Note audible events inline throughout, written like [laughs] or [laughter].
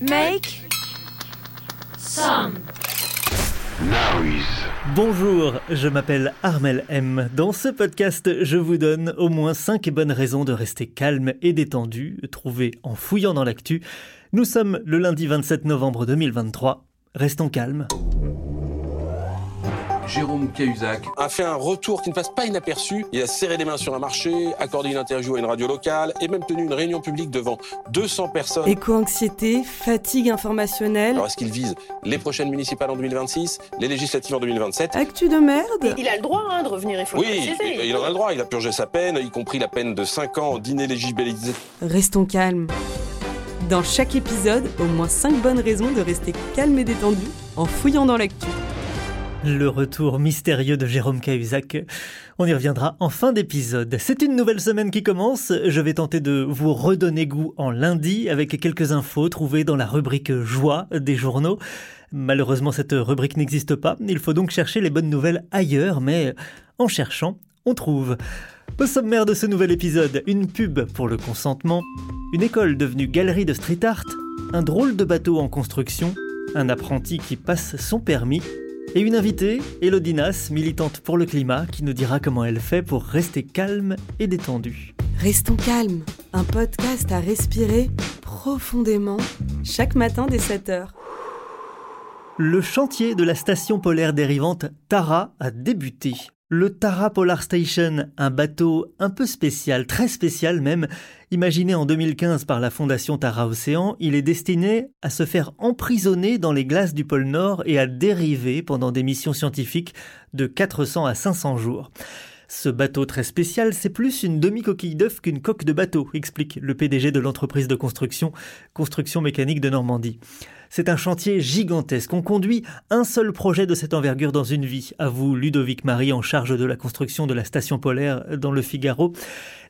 Make some noise. Bonjour, je m'appelle Armel M. Dans ce podcast, je vous donne au moins 5 bonnes raisons de rester calme et détendu, trouvées en fouillant dans l'actu. Nous sommes le lundi 27 novembre 2023. Restons calmes. Jérôme Cahuzac a fait un retour qui ne passe pas inaperçu. Il a serré les mains sur un marché, accordé une interview à une radio locale et même tenu une réunion publique devant 200 personnes. Éco-anxiété, fatigue informationnelle. Alors est-ce qu'il vise les prochaines municipales en 2026, les législatives en 2027 Actu de merde Il a le droit hein, de revenir, il faut Oui, il, il en a le droit. Il a purgé sa peine, y compris la peine de 5 ans d'inéligibilité. Restons calmes. Dans chaque épisode, au moins 5 bonnes raisons de rester calme et détendu en fouillant dans l'actu. Le retour mystérieux de Jérôme Cahuzac. On y reviendra en fin d'épisode. C'est une nouvelle semaine qui commence. Je vais tenter de vous redonner goût en lundi avec quelques infos trouvées dans la rubrique joie des journaux. Malheureusement, cette rubrique n'existe pas. Il faut donc chercher les bonnes nouvelles ailleurs, mais en cherchant, on trouve. Au sommaire de ce nouvel épisode, une pub pour le consentement, une école devenue galerie de street art, un drôle de bateau en construction, un apprenti qui passe son permis, et une invitée, Elodie Nas, militante pour le climat, qui nous dira comment elle fait pour rester calme et détendue. Restons calmes, un podcast à respirer profondément chaque matin dès 7h. Le chantier de la station polaire dérivante Tara a débuté. Le Tara Polar Station, un bateau un peu spécial, très spécial même, imaginé en 2015 par la fondation Tara Océan, il est destiné à se faire emprisonner dans les glaces du pôle Nord et à dériver pendant des missions scientifiques de 400 à 500 jours. Ce bateau très spécial, c'est plus une demi-coquille d'œuf qu'une coque de bateau, explique le PDG de l'entreprise de construction Construction Mécanique de Normandie. C'est un chantier gigantesque. On conduit un seul projet de cette envergure dans une vie, avoue Ludovic Marie en charge de la construction de la station polaire dans le Figaro.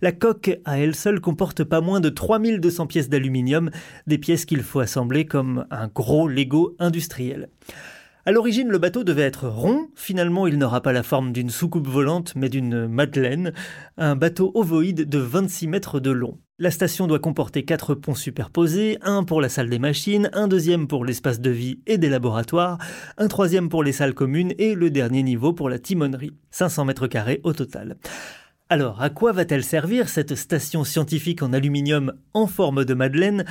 La coque à elle seule comporte pas moins de 3200 pièces d'aluminium, des pièces qu'il faut assembler comme un gros Lego industriel. À l'origine, le bateau devait être rond. Finalement, il n'aura pas la forme d'une soucoupe volante, mais d'une madeleine, un bateau ovoïde de 26 mètres de long. La station doit comporter quatre ponts superposés, un pour la salle des machines, un deuxième pour l'espace de vie et des laboratoires, un troisième pour les salles communes et le dernier niveau pour la timonerie. 500 mètres carrés au total. Alors, à quoi va-t-elle servir cette station scientifique en aluminium en forme de madeleine?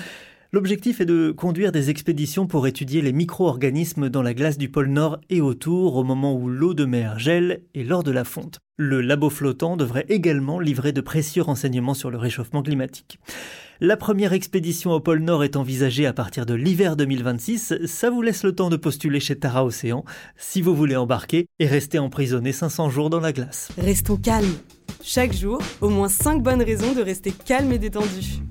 L'objectif est de conduire des expéditions pour étudier les micro-organismes dans la glace du pôle Nord et autour au moment où l'eau de mer gèle et lors de la fonte. Le labo flottant devrait également livrer de précieux renseignements sur le réchauffement climatique. La première expédition au pôle Nord est envisagée à partir de l'hiver 2026. Ça vous laisse le temps de postuler chez Tara Océan si vous voulez embarquer et rester emprisonné 500 jours dans la glace. Restons calmes. Chaque jour, au moins 5 bonnes raisons de rester calme et détendu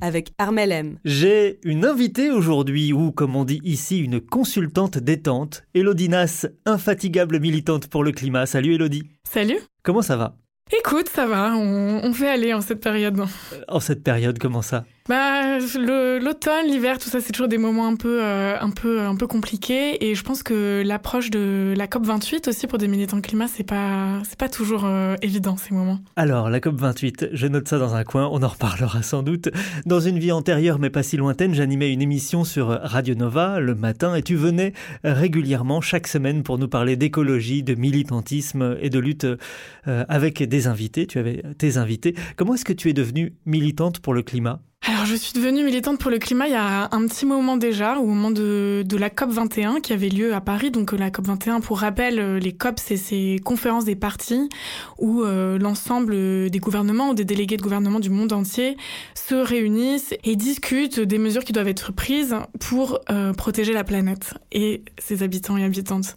avec Armel M. J'ai une invitée aujourd'hui, ou comme on dit ici, une consultante détente, Elodie Nas, infatigable militante pour le climat. Salut Elodie. Salut. Comment ça va? Écoute, ça va, on, on, fait aller en cette période. En cette période, comment ça? Bah, l'automne, l'hiver, tout ça, c'est toujours des moments un peu, euh, un peu, un peu compliqués. Et je pense que l'approche de la COP 28 aussi pour des militants climat, c'est pas, c'est pas toujours euh, évident ces moments. Alors, la COP 28, je note ça dans un coin. On en reparlera sans doute. Dans une vie antérieure, mais pas si lointaine, j'animais une émission sur Radio Nova le matin, et tu venais régulièrement chaque semaine pour nous parler d'écologie, de militantisme et de lutte euh, avec des invités. Tu avais tes invités. Comment est-ce que tu es devenue militante pour le climat? Alors je suis devenue militante pour le climat il y a un petit moment déjà, au moment de, la COP 21 qui avait lieu à Paris. Donc la COP 21, pour rappel, les COP, c'est ces conférences des partis où l'ensemble des gouvernements ou des délégués de gouvernement du monde entier se réunissent et discutent des mesures qui doivent être prises pour protéger la planète et ses habitants et habitantes.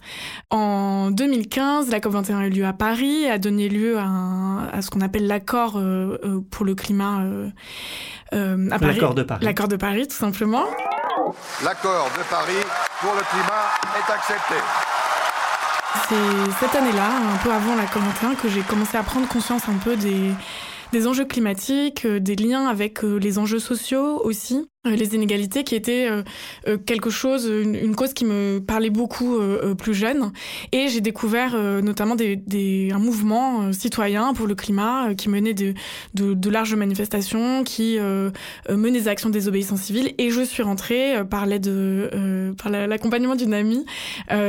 En 2015, la COP 21 a eu lieu à Paris, a donné lieu à ce qu'on appelle l'accord pour le climat euh, L'accord de Paris. L'accord de Paris, tout simplement. L'accord de Paris pour le climat est accepté. C'est cette année-là, un peu avant la COP21, que j'ai commencé à prendre conscience un peu des, des enjeux climatiques, euh, des liens avec euh, les enjeux sociaux aussi. Euh, les inégalités qui étaient quelque chose, une, cause qui me parlait beaucoup plus jeune. Et j'ai découvert notamment des, un mouvement citoyen pour le climat qui menait de, de, larges manifestations, qui menait des actions de désobéissance civile. Et je suis rentrée par l'aide, par l'accompagnement d'une amie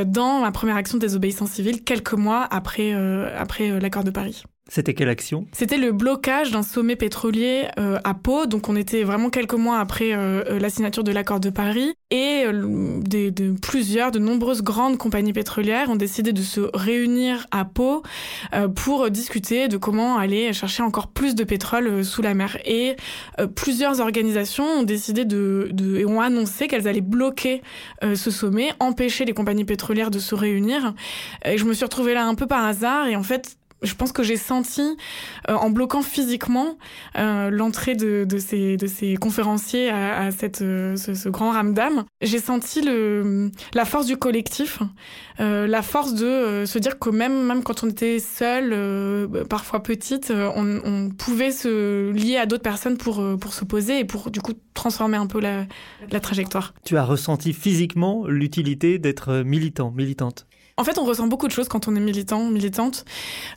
dans ma première action de désobéissance civile quelques mois après, après l'accord de Paris. C'était quelle action? C'était le blocage d'un sommet pétrolier euh, à Pau. Donc on était vraiment quelques mois après euh, euh, la signature de l'accord de Paris. Et de plusieurs, de nombreuses grandes compagnies pétrolières ont décidé de se réunir à Pau pour discuter de comment aller chercher encore plus de pétrole sous la mer. Et plusieurs organisations ont décidé de, de et ont annoncé qu'elles allaient bloquer ce sommet, empêcher les compagnies pétrolières de se réunir. Et je me suis retrouvée là un peu par hasard. Et en fait, je pense que j'ai senti, euh, en bloquant physiquement euh, l'entrée de, ces, conférenciers à, euh, ce, ce, grand ramdam, j'ai senti la force du collectif, la force de se dire que même, quand on était seul, parfois petite, on, on, pouvait se lier à d'autres personnes pour, pour se poser et pour du coup transformer un peu la, la trajectoire. Tu as ressenti physiquement l'utilité d'être militant, militante? En fait, on ressent beaucoup de choses quand on est militant, militante.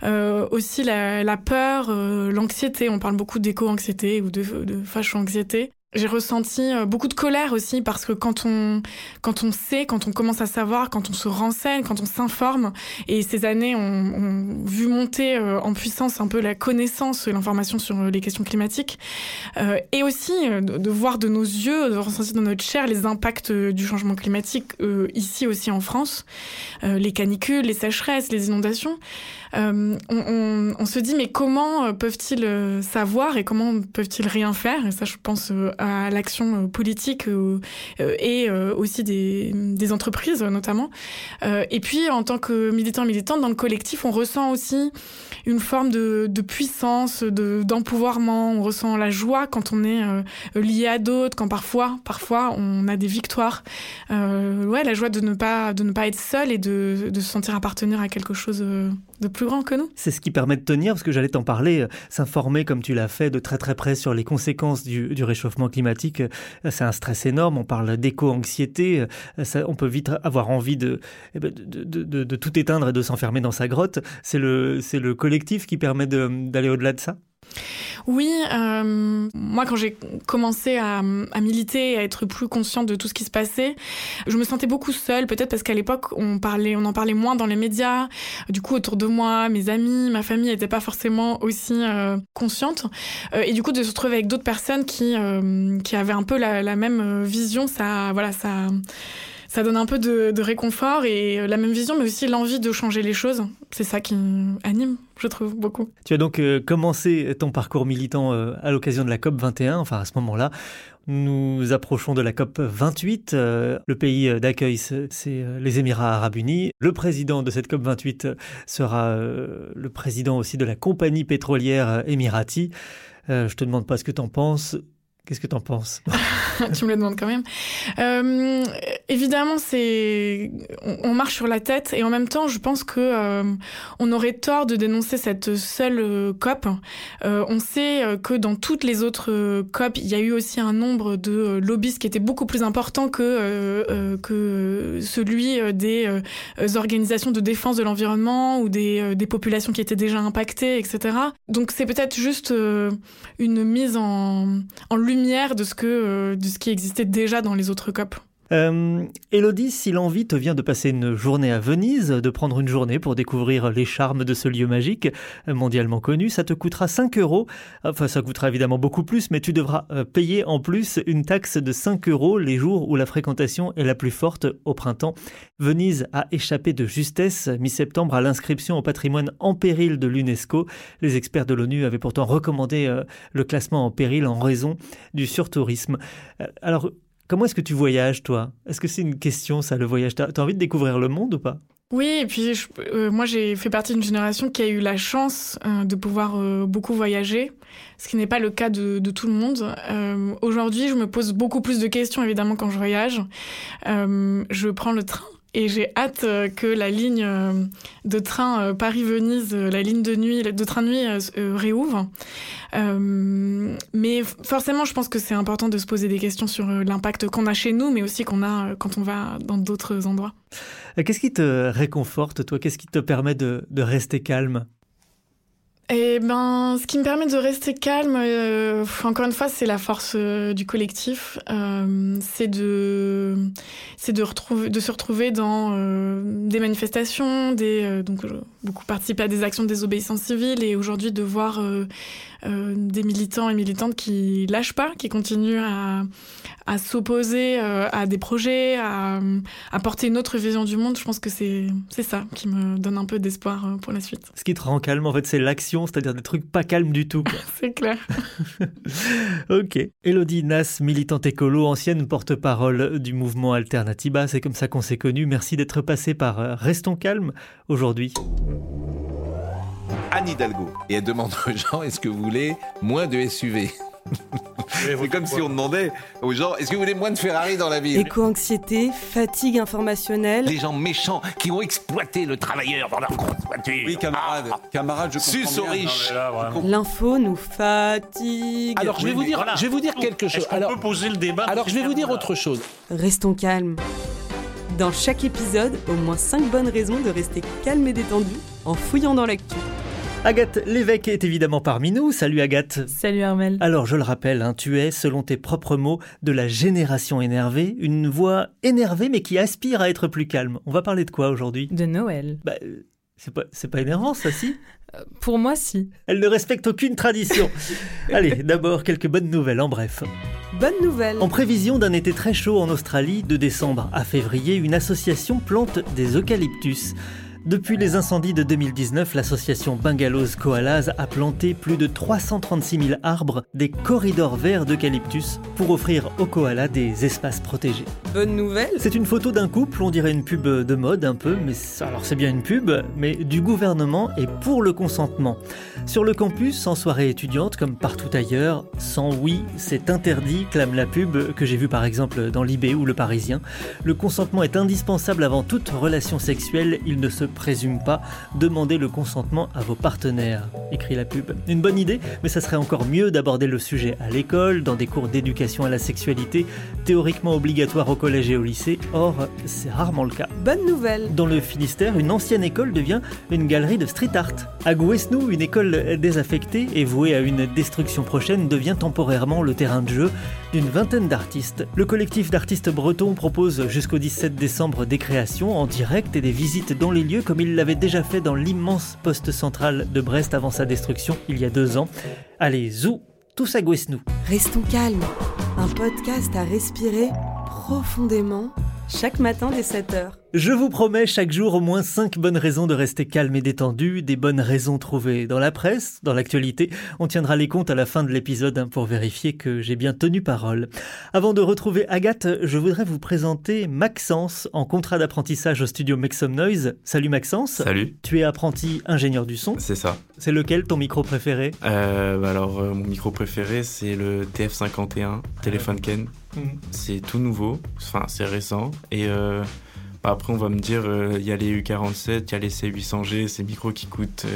Euh, aussi la, la peur, euh, l'anxiété. On parle beaucoup d'éco-anxiété ou de, de facho-anxiété. J'ai ressenti euh, beaucoup de colère aussi parce que quand on quand on sait, quand on commence à savoir, quand on se renseigne, quand on s'informe, et ces années ont, vu monter euh, en puissance un peu la connaissance, l'information sur les questions climatiques, euh, et aussi de, voir de nos yeux, de ressentir dans notre chair les impacts du changement climatique euh, ici aussi en France, les canicules, les sécheresses, les inondations. On, on, on, se dit mais comment peuvent-ils savoir et comment peuvent-ils rien faire? Et ça, je pense à l'action euh, politique euh, euh, et aussi des, entreprises notamment. et puis en tant que militant militante dans le collectif, on ressent aussi une forme de, puissance, de d'empouvoirment. On ressent la joie quand on est lié à d'autres, quand parfois, parfois, on a des victoires. Ouais, la joie de ne pas de ne pas être seul et de, de se sentir appartenir à quelque chose de plus grand que nous. C'est ce qui permet de tenir, parce que j'allais t'en parler, s'informer comme tu l'as fait de très très près sur les conséquences du, réchauffement climatique, euh, c'est un stress énorme. On parle d'éco-anxiété. Euh, on peut vite avoir envie eh ben, de, tout éteindre et de s'enfermer dans sa grotte. C'est le, le collectif qui permet d'aller au-delà de ça? Oui, euh, moi quand j'ai commencé à, à, militer à être plus consciente de tout ce qui se passait, je me sentais beaucoup seule, peut-être parce qu'à l'époque on parlait, on en parlait moins dans les médias. Du coup, autour de moi, mes amis, ma famille n'étaient pas forcément aussi euh, conscientes. Euh, et du coup, de se retrouver avec d'autres personnes qui qui avaient un peu la, la même vision, ça, voilà, ça ça donne un peu de, de, réconfort et la même vision, mais aussi l'envie de changer les choses. C'est ça qui anime, je trouve, beaucoup. Tu as donc euh, commencé ton parcours militant euh, à l'occasion de la COP 21, enfin à ce moment-là. Nous approchons de la COP 28. Euh, le pays d'accueil, c'est les Émirats arabes unis. Le président de cette COP 28 sera le président aussi de la compagnie pétrolière émirati. je te demande pas ce que tu en penses. Qu'est-ce que tu en penses? [laughs] Tu me le demandes quand même. Euh, évidemment, c'est on, marche sur la tête et en même temps, je pense que euh, on aurait tort de dénoncer cette seule euh, COP. Euh, on sait euh, que dans toutes les autres euh, COP, il y a eu aussi un nombre de lobbyistes qui était beaucoup plus important que que celui des organisations de défense de l'environnement ou des, des populations qui étaient déjà impactées, etc. Donc c'est peut-être juste une mise en, en lumière de ce, que, de ce qui existait déjà dans les autres COP. Euh, Elodie, si l'envie te vient de passer une journée à Venise, de prendre une journée pour découvrir les charmes de ce lieu magique, euh, mondialement connu, ça te coûtera 5 euros. Enfin, ça coûtera évidemment beaucoup plus, mais tu devras euh, payer en plus une taxe de 5 euros les jours où la fréquentation est la plus forte au printemps. Venise a échappé de justesse mi-septembre à l'inscription au patrimoine en péril de l'UNESCO. Les experts de l'ONU avaient pourtant recommandé euh, le classement en péril en raison du surtourisme. Alors, Comment est-ce que tu voyages, toi? Est-ce que c'est une question, ça, le voyage? T'as as envie de découvrir le monde ou pas? Oui, et puis euh, moi j'ai fait partie d'une génération qui a eu la chance euh, de pouvoir euh, beaucoup voyager, ce qui n'est pas le cas de tout le monde. Aujourd'hui, je me pose beaucoup plus de questions évidemment quand je voyage. je prends le train et j'ai hâte euh, que la ligne euh, de train euh, Paris-Venise, la ligne de nuit, de train de nuit réouvre. mais forcément, je pense que c'est important de se poser des questions sur l'impact qu'on a chez nous, mais aussi qu'on a quand on va dans d'autres endroits. Qu'est-ce qui te réconforte, toi? Qu'est-ce qui te permet de, de rester calme? Eh ben, ce qui me permet de rester calme, euh, encore une fois, c'est la force euh, du collectif. Euh, c'est de, c'est de retrouver, de se retrouver dans des manifestations, des, donc beaucoup participer à des actions de désobéissance civile et aujourd'hui de voir des militants et militantes qui lâchent pas, qui continuent à, s'opposer à des projets, à, à, porter une autre vision du monde. Je pense que c'est ça qui me donne un peu d'espoir pour la suite. Ce qui te rend calme, en fait, c'est l'action, c'est-à-dire des trucs pas calmes du tout. [laughs] c'est clair. [laughs] ok. Elodie Nas, militante écolo, ancienne porte-parole du mouvement Alternatiba, c'est comme ça qu'on s'est connus. Merci d'être passé par euh, Restons calmes aujourd'hui. Anne Hidalgo. Et elle demande aux gens est-ce que vous voulez moins de SUV [laughs] c'est comme si on demandait aux gens est-ce que vous voulez moins de Ferrari dans la ville? Éco-anxiété, fatigue informationnelle. Les gens méchants qui ont exploité le travailleur dans leur grosse voiture. Oui, camarade. Ah. camarade, je comprends aux riches. L'info nous fatigue. Alors, je vais vous dire, je vais vous dire quelque chose. Alors, peut poser le débat. Alors, je vais vous dire autre chose. Restons calmes. Dans chaque épisode, au moins 5 bonnes raisons de rester calme et détendu en fouillant dans l'actu. Agathe Lévesque est évidemment parmi nous. Salut Agathe. Salut Armel. Alors je le rappelle, hein, tu es, selon tes propres mots, de la génération énervée, une voix énervée mais qui aspire à être plus calme. On va parler de quoi aujourd'hui? De Noël. Bah, euh, c'est pas, pas énervant ça, si? Euh, Pour moi, si. Elle ne respecte aucune tradition. [laughs] Allez, d'abord quelques bonnes nouvelles en bref. Bonne nouvelle. En prévision d'un été très chaud en Australie, de décembre à février, une association plante des eucalyptus. Depuis les incendies de 2019, l'association Bungalows Koalas a planté plus de 336 000 arbres, des corridors verts d'eucalyptus, pour offrir aux koalas des espaces protégés. Bonne nouvelle C'est une photo d'un couple, on dirait une pub de mode un peu, mais alors c'est bien une pub, mais du gouvernement et pour le consentement. Sur le campus, en soirée étudiante, comme partout ailleurs, sans oui, c'est interdit, clame la pub que j'ai vue par exemple dans l'IB ou le Parisien. Le consentement est indispensable avant toute relation sexuelle, il ne se présume pas, demandez le consentement à vos partenaires, écrit la pub. Une bonne idée, mais ça serait encore mieux d'aborder le sujet à l'école, dans des cours d'éducation à la sexualité, théoriquement obligatoires au collège et au lycée, or c'est rarement le cas. Bonne nouvelle Dans le Finistère, une ancienne école devient une galerie de street art. À Gouesnou, une école désaffectée et vouée à une destruction prochaine devient temporairement le terrain de jeu d'une vingtaine d'artistes. Le collectif d'artistes bretons propose jusqu'au 17 décembre des créations en direct et des visites dans les lieux comme il l'avait déjà fait dans l'immense poste central de Brest avant sa destruction il y a deux ans. Allez, zou, tous à Guesnou. Restons calmes. Un podcast à respirer profondément chaque matin dès 7h. Je vous promets chaque jour au moins 5 bonnes raisons de rester calme et détendu, des bonnes raisons trouvées dans la presse, dans l'actualité. On tiendra les comptes à la fin de l'épisode hein, pour vérifier que j'ai bien tenu parole. Avant de retrouver Agathe, je voudrais vous présenter Maxence en contrat d'apprentissage au studio Make Some Noise. Salut Maxence. Salut. Tu es apprenti ingénieur du son. C'est ça. C'est lequel ton micro préféré? Euh, bah Alors euh, mon micro préféré c'est le TF51 téléphone Ken. Mhm. C'est tout nouveau, enfin c'est récent. Et euh, bah, après, on va me dire, euh, il y a les U47, il y a les C800G, ces micros qui coûtent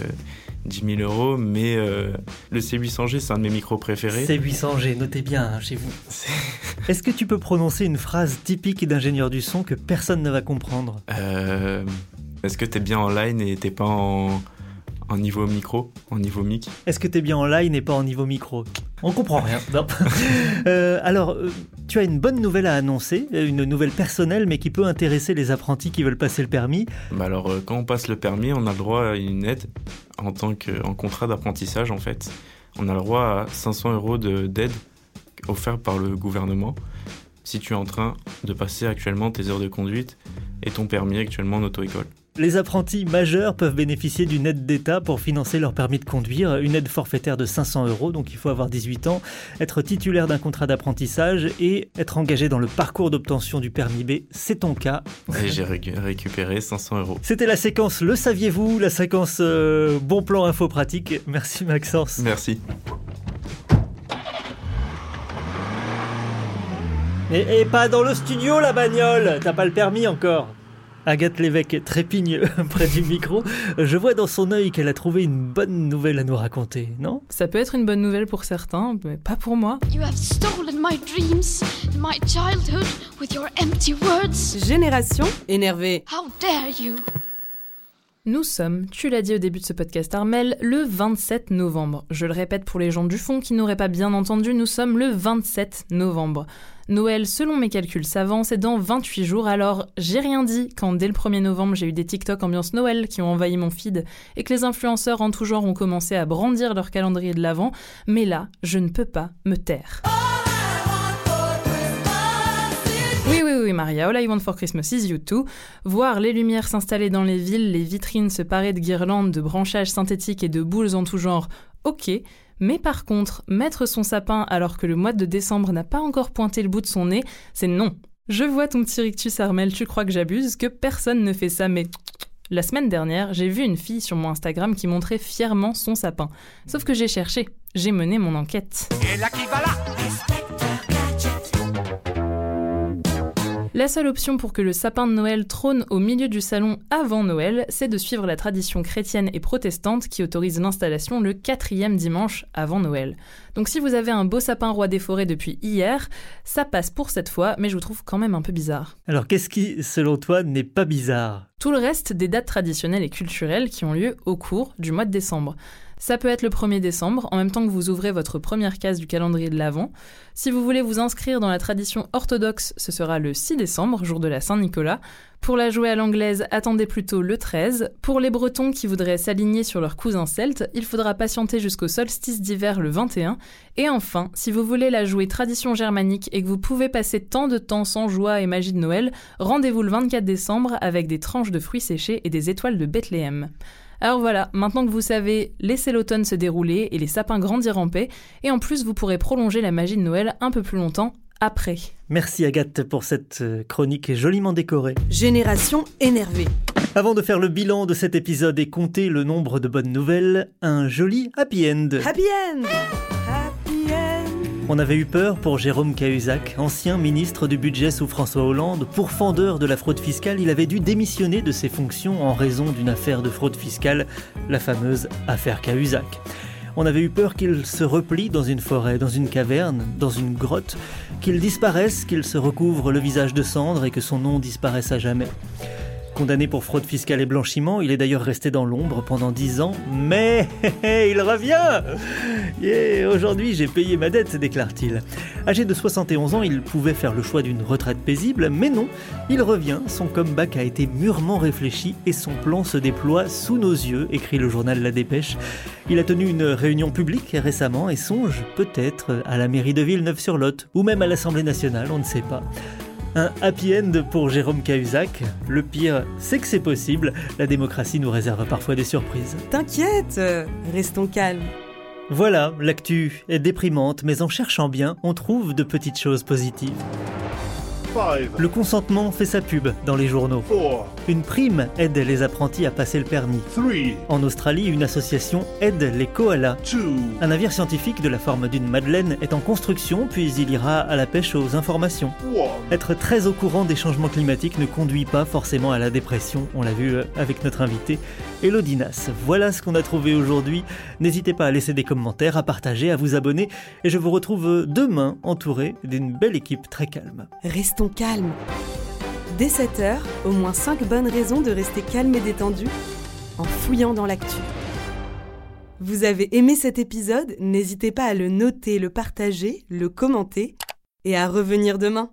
10 euh, 000 euros, mais le C800G, c'est un de mes micros préférés. C800G, notez bien hein, chez vous. [laughs] Est-ce que tu peux prononcer une phrase typique d'ingénieur du son que personne ne va comprendre? Est-ce que tu es bien en line et t'es pas en en niveau micro, en niveau mic? Est-ce que tu es bien en line et pas en niveau micro? On comprend rien. [laughs] euh, alors, euh, tu as une bonne nouvelle à annoncer, une nouvelle personnelle, mais qui peut intéresser les apprentis qui veulent passer le permis. Bah alors, euh, quand on passe le permis, on a le droit à une aide en tant qu'en contrat d'apprentissage en fait. On a le droit à 500 euros d'aide offert par le gouvernement si tu es en train de passer actuellement tes heures de conduite et ton permis actuellement en auto-école. Les apprentis majeurs peuvent bénéficier d'une aide d'État pour financer leur permis de conduire, une aide forfaitaire de 500 euros, donc il faut avoir 18 ans, être titulaire d'un contrat d'apprentissage et être engagé dans le parcours d'obtention du permis B. C'est ton cas. Et j'ai récupéré 500 euros. C'était la séquence Le saviez-vous, la séquence euh, Bon plan info pratique. Merci Maxence. Merci. Et, pas dans le studio la bagnole, t'as pas le permis encore. Agathe Lévesque trépigne [laughs] près du micro. Je vois dans son œil qu'elle a trouvé une bonne nouvelle à nous raconter, non? Ça peut être une bonne nouvelle pour certains, mais pas pour moi. You have stolen my dreams, my childhood with your empty words. Génération énervée. How dare you? Nous sommes, tu l'as dit au début de ce podcast Armel, le 27 novembre. Je le répète pour les gens du fond qui n'auraient pas bien entendu, nous sommes le 27 novembre. Noël, selon mes calculs savants, c'est dans 28 jours, alors j'ai rien dit quand dès le 1er novembre j'ai eu des TikTok ambiance Noël qui ont envahi mon feed et que les influenceurs en tout genre ont commencé à brandir leur calendrier de l'avant, mais là, je ne peux pas me taire. Oui, Maria, All I Want for Christmas is You Too. Voir les lumières s'installer dans les villes, les vitrines se parer de guirlandes, de branchages synthétiques et de boules en tout genre, ok. Mais par contre, mettre son sapin alors que le mois de décembre n'a pas encore pointé le bout de son nez, c'est non. Je vois ton petit rictus Armel, tu crois que j'abuse, que personne ne fait ça, mais la semaine dernière, j'ai vu une fille sur mon Instagram qui montrait fièrement son sapin. Sauf que j'ai cherché, j'ai mené mon enquête. Et là qui va là? La seule option pour que le sapin de Noël trône au milieu du salon avant Noël, c'est de suivre la tradition chrétienne et protestante qui autorise l'installation le quatrième dimanche avant Noël. Donc si vous avez un beau sapin roi des forêts depuis hier, ça passe pour cette fois, mais je vous trouve quand même un peu bizarre. Alors qu'est-ce qui, selon toi, n'est pas bizarre? Tout le reste des dates traditionnelles et culturelles qui ont lieu au cours du mois de décembre. Ça peut être le 1er décembre, en même temps que vous ouvrez votre première case du calendrier de l'Avent. Si vous voulez vous inscrire dans la tradition orthodoxe, ce sera le 6 décembre, jour de la Saint-Nicolas. Pour la jouer à l'anglaise, attendez plutôt le 13. Pour les Bretons qui voudraient s'aligner sur leurs cousins celtes, il faudra patienter jusqu'au solstice d'hiver le 21. Et enfin, si vous voulez la jouer tradition germanique et que vous pouvez passer tant de temps sans joie et magie de Noël, rendez-vous le 24 décembre avec des tranches de fruits séchés et des étoiles de Bethléem. Alors voilà, maintenant que vous savez, laissez l'automne se dérouler et les sapins grandir en paix, et en plus vous pourrez prolonger la magie de Noël un peu plus longtemps après. Merci Agathe pour cette euh, chronique joliment décorée. Génération énervée. Avant de faire le bilan de cet épisode et compter le nombre de bonnes nouvelles, un joli happy end. Happy end on avait eu peur pour Jérôme Cahuzac, ancien ministre du budget sous François Hollande. Pourfendeur de la fraude fiscale, il avait dû démissionner de ses fonctions en raison d'une affaire de fraude fiscale, la fameuse affaire Cahuzac. On avait eu peur qu'il se replie dans une forêt, dans une caverne, dans une grotte, qu'il disparaisse, qu'il se recouvre le visage de cendre et que son nom disparaisse à jamais. Condamné pour fraude fiscale et blanchiment, il est d'ailleurs resté dans l'ombre pendant 10 ans, mais [laughs] il revient yeah, Aujourd'hui j'ai payé ma dette, déclare-t-il. Âgé de 71 ans, il pouvait faire le choix d'une retraite paisible, mais non, il revient, son comeback a été mûrement réfléchi et son plan se déploie sous nos yeux, écrit le journal La Dépêche. Il a tenu une réunion publique récemment et songe peut-être à la mairie de Villeneuve-sur-Lot, ou même à l'Assemblée nationale, on ne sait pas. Un happy end pour Jérôme Cahuzac. Le pire, c'est que c'est possible. La démocratie nous réserve parfois des surprises. T'inquiète, restons calmes. Voilà, l'actu est déprimante, mais en cherchant bien, on trouve de petites choses positives. Le consentement fait sa pub dans les journaux. Une prime aide les apprentis à passer le permis. En Australie, une association aide les koalas. Un navire scientifique de la forme d'une madeleine est en construction, puis il ira à la pêche aux informations. Être très au courant des changements climatiques ne conduit pas forcément à la dépression, on l'a vu euh, avec notre invité Elodie Voilà ce qu'on a trouvé aujourd'hui. N'hésitez pas à laisser des commentaires, à partager, à vous abonner, et je vous retrouve demain entouré d'une belle équipe très calme. Restons calmes. Dès 7h, au moins 5 bonnes raisons de rester calme et détendu en fouillant dans l'actu. Vous avez aimé cet épisode? N'hésitez pas à le noter, le partager, le commenter et à revenir demain.